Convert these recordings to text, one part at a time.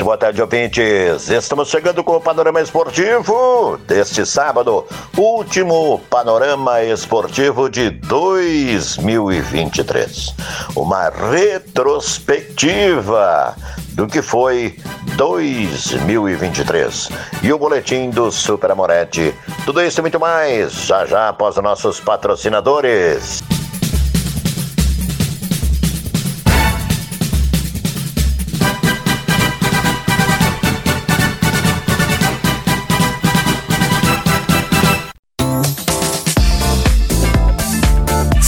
Muito boa tarde, ouvintes. Estamos chegando com o Panorama Esportivo deste sábado, último Panorama Esportivo de 2023. Uma retrospectiva do que foi 2023 e o boletim do Super Amorete. Tudo isso e muito mais já já após os nossos patrocinadores.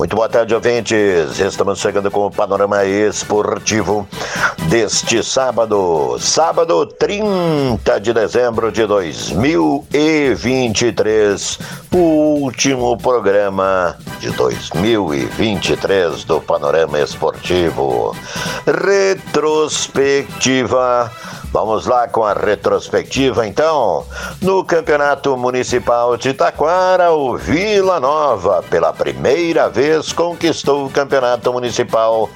Muito boa tarde, ouvintes. Estamos chegando com o panorama esportivo deste sábado, sábado 30 de dezembro de 2023, o último programa de 2023 do Panorama Esportivo. Retrospectiva Vamos lá com a retrospectiva então. No Campeonato Municipal de Taquara, o Vila Nova, pela primeira vez, conquistou o Campeonato Municipal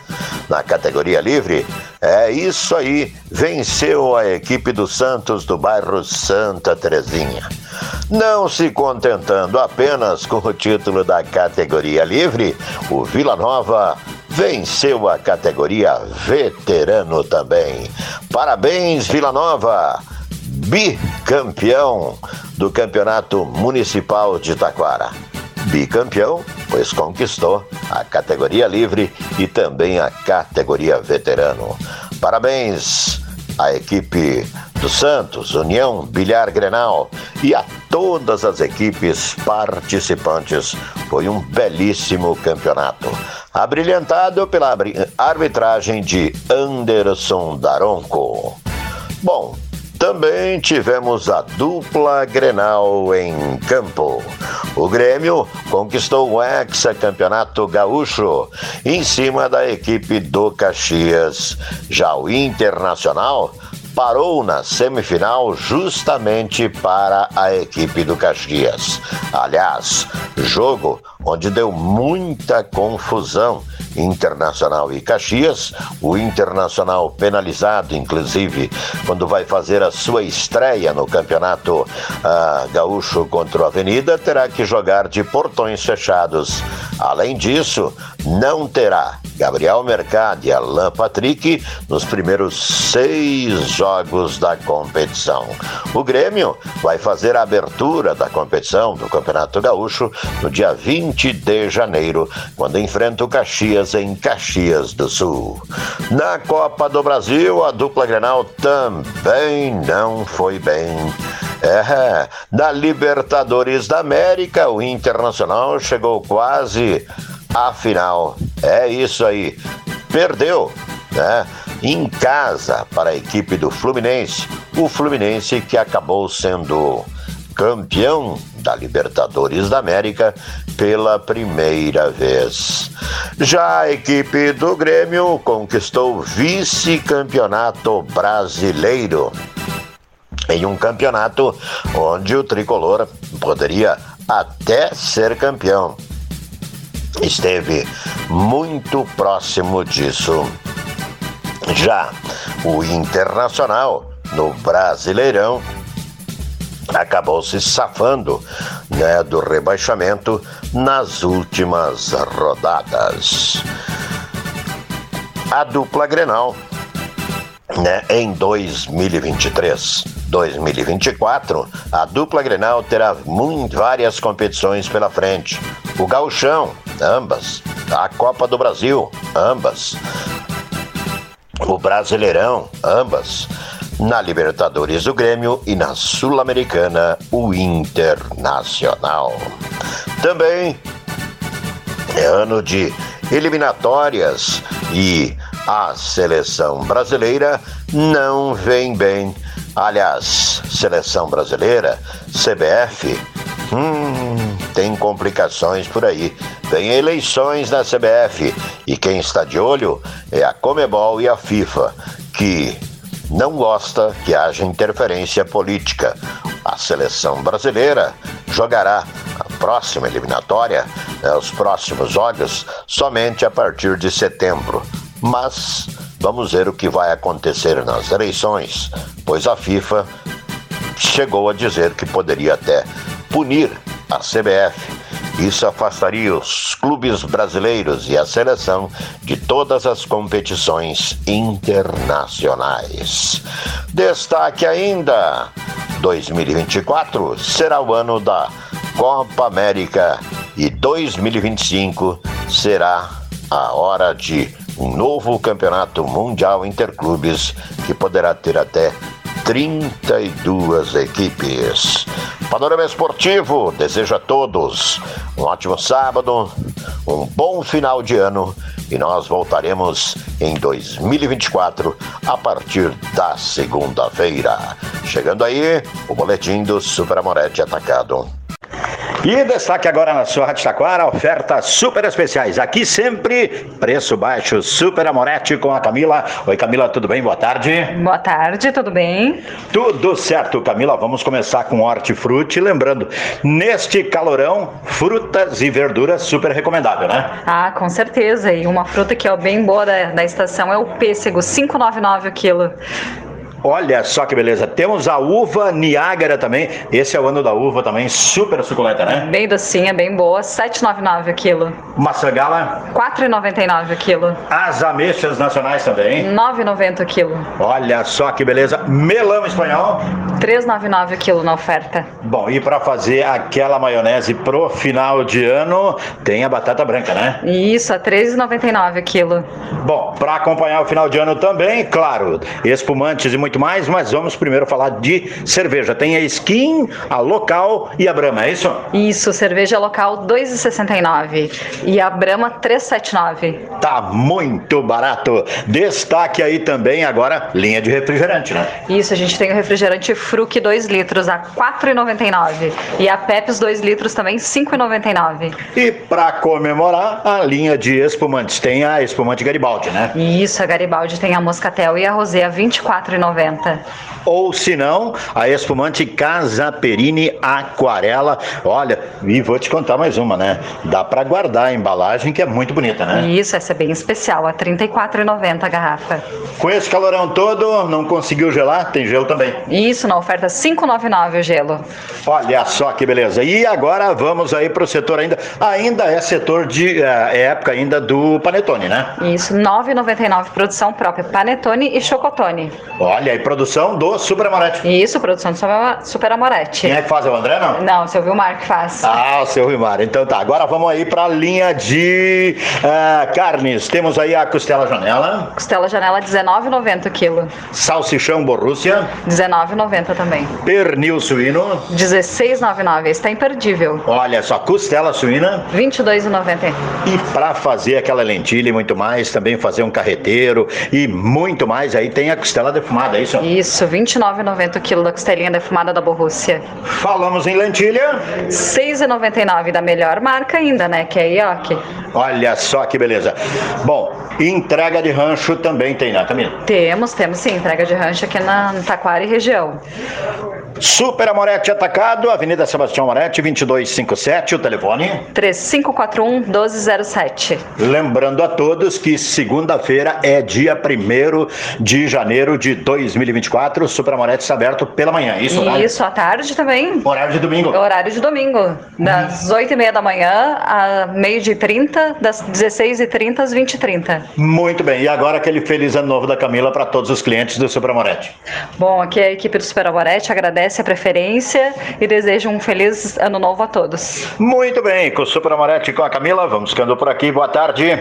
na categoria livre. É isso aí, venceu a equipe do Santos do bairro Santa Terezinha. Não se contentando apenas com o título da categoria livre, o Vila Nova venceu a categoria veterano também. Parabéns, Vila Nova! Bicampeão do Campeonato Municipal de Taquara. Bicampeão, pois conquistou a categoria livre e também a categoria veterano. Parabéns à equipe do Santos, União Bilhar Grenal e a todas as equipes participantes. Foi um belíssimo campeonato abrilhantado pela arbitragem de Anderson Daronco. Bom, também tivemos a dupla Grenal em campo. O Grêmio conquistou o hexacampeonato gaúcho em cima da equipe do Caxias. Já o Internacional parou na semifinal justamente para a equipe do Caxias. Aliás, jogo onde deu muita confusão. Internacional e Caxias, o Internacional penalizado, inclusive, quando vai fazer a sua estreia no Campeonato uh, Gaúcho contra o Avenida, terá que jogar de portões fechados. Além disso, não terá Gabriel Mercado e Alain Patrick nos primeiros seis jogos da competição. O Grêmio vai fazer a abertura da competição do Campeonato Gaúcho no dia 20 20 de janeiro, quando enfrenta o Caxias em Caxias do Sul. Na Copa do Brasil, a dupla Grenal também não foi bem. É, na Libertadores da América, o Internacional chegou quase à final. É isso aí. Perdeu, né? Em casa para a equipe do Fluminense. O Fluminense que acabou sendo campeão da Libertadores da América pela primeira vez. Já a equipe do Grêmio conquistou vice-campeonato brasileiro. Em um campeonato onde o tricolor poderia até ser campeão. Esteve muito próximo disso. Já o Internacional, no Brasileirão, acabou se safando né, do rebaixamento nas últimas rodadas. a dupla Grenal né, em 2023. 2024, a dupla Grenal terá várias competições pela frente. O Gauchão, ambas. A Copa do Brasil, ambas. O Brasileirão, ambas. Na Libertadores do Grêmio e na Sul-Americana, o Internacional. Também é ano de eliminatórias e a seleção brasileira não vem bem. Aliás, seleção brasileira, CBF, hum, tem complicações por aí. Tem eleições na CBF e quem está de olho é a Comebol e a FIFA, que não gosta que haja interferência política. A seleção brasileira jogará a próxima eliminatória, né, os próximos jogos, somente a partir de setembro mas vamos ver o que vai acontecer nas eleições, pois a FIFA chegou a dizer que poderia até punir a CBF. Isso afastaria os clubes brasileiros e a seleção de todas as competições internacionais. Destaque ainda: 2024 será o ano da Copa América e 2025 será a hora de um novo campeonato mundial interclubes que poderá ter até 32 equipes. Panorama Esportivo deseja a todos um ótimo sábado, um bom final de ano e nós voltaremos em 2024 a partir da segunda-feira. Chegando aí, o boletim do Super Amorete Atacado. E destaque agora na sua Rádio Taquara, ofertas super especiais. Aqui sempre, preço baixo, Super Amorete com a Camila. Oi Camila, tudo bem? Boa tarde. Boa tarde, tudo bem? Tudo certo, Camila. Vamos começar com hortifruti. Lembrando, neste calorão, frutas e verduras super recomendável, né? Ah, com certeza. E uma fruta que é bem boa da, da estação é o pêssego, 5,99 o quilo. Olha só que beleza. Temos a uva Niágara também. Esse é o ano da uva também, super suculenta, né? Bem docinha, bem boa, 7,99 o quilo. Maçã gala? 4,99 o quilo. As ameixas nacionais também? 9,90 o quilo. Olha só que beleza. Melão espanhol? 3,99 o quilo na oferta. Bom, e para fazer aquela maionese pro final de ano, tem a batata branca, né? Isso, a 3,99 o quilo. Bom, para acompanhar o final de ano também, claro, espumantes e muito muito mais, mas vamos primeiro falar de cerveja. Tem a Skin, a local e a Brahma, é isso? Isso, cerveja local 2,69 e a Brahma 3,79. Tá muito barato. Destaque aí também agora linha de refrigerante, né? Isso, a gente tem o refrigerante Fruc 2 litros a 4,99 e a Pepsi 2 litros também 5,99. E para comemorar a linha de espumantes, tem a espumante Garibaldi, né? Isso, a Garibaldi tem a Moscatel e a Rosé a 24,90. Ou se não, a espumante Casa Perini Aquarela. Olha, e vou te contar mais uma, né? Dá para guardar a embalagem que é muito bonita, né? Isso, essa é bem especial, a R$ 34,90 a garrafa. Com esse calorão todo, não conseguiu gelar? Tem gelo também. Isso, na oferta 5,99 o gelo. Olha só que beleza. E agora vamos aí para o setor ainda. Ainda é setor de é, época ainda do panetone, né? Isso, 9,99 produção própria, panetone e chocotone. Olha aí, produção do Super Amorete. Isso, produção do Super Amorete. Quem é que faz? É o André, não? Não, o seu Vilmar que faz. Ah, o seu Vilmar. Então tá, agora vamos aí para a linha de uh, carnes. Temos aí a costela janela. Costela janela 19,90 quilo. Salsichão Borrússia. 19,90 também. Pernil suíno. 16,99. Está imperdível. Olha só, costela suína. 22,90. E para fazer aquela lentilha e muito mais, também fazer um carreteiro e muito mais, aí tem a costela defumada, é isso? Isso, 29,90 o quilo da costelinha defumada da Borrússia. Falamos em lentilha. 6,99 da melhor marca ainda, né? Que é a Ioki. Olha só que beleza. Bom, entrega de rancho também tem, né, Camila? Temos, temos sim, entrega de rancho aqui na Taquara e região. Super Amorete Atacado, Avenida Sebastião Amorete, 2257, o telefone? 3541-1207. Lembrando a todos que segunda-feira é dia 1 de janeiro de 2024, o Super Amorete está aberto pela manhã, isso, né? Isso, à tarde também. Horário de domingo? Horário de domingo, das hum. 8h30 da manhã a meio de 30, das 16h30 às 20h30. Muito bem, e agora aquele feliz ano novo da Camila para todos os clientes do Super Amorete. Bom, aqui a equipe do Super Amorete agradece agradece a preferência e deseja um feliz ano novo a todos. Muito bem, com o Super Amorete com a Camila, vamos ficando por aqui. Boa tarde.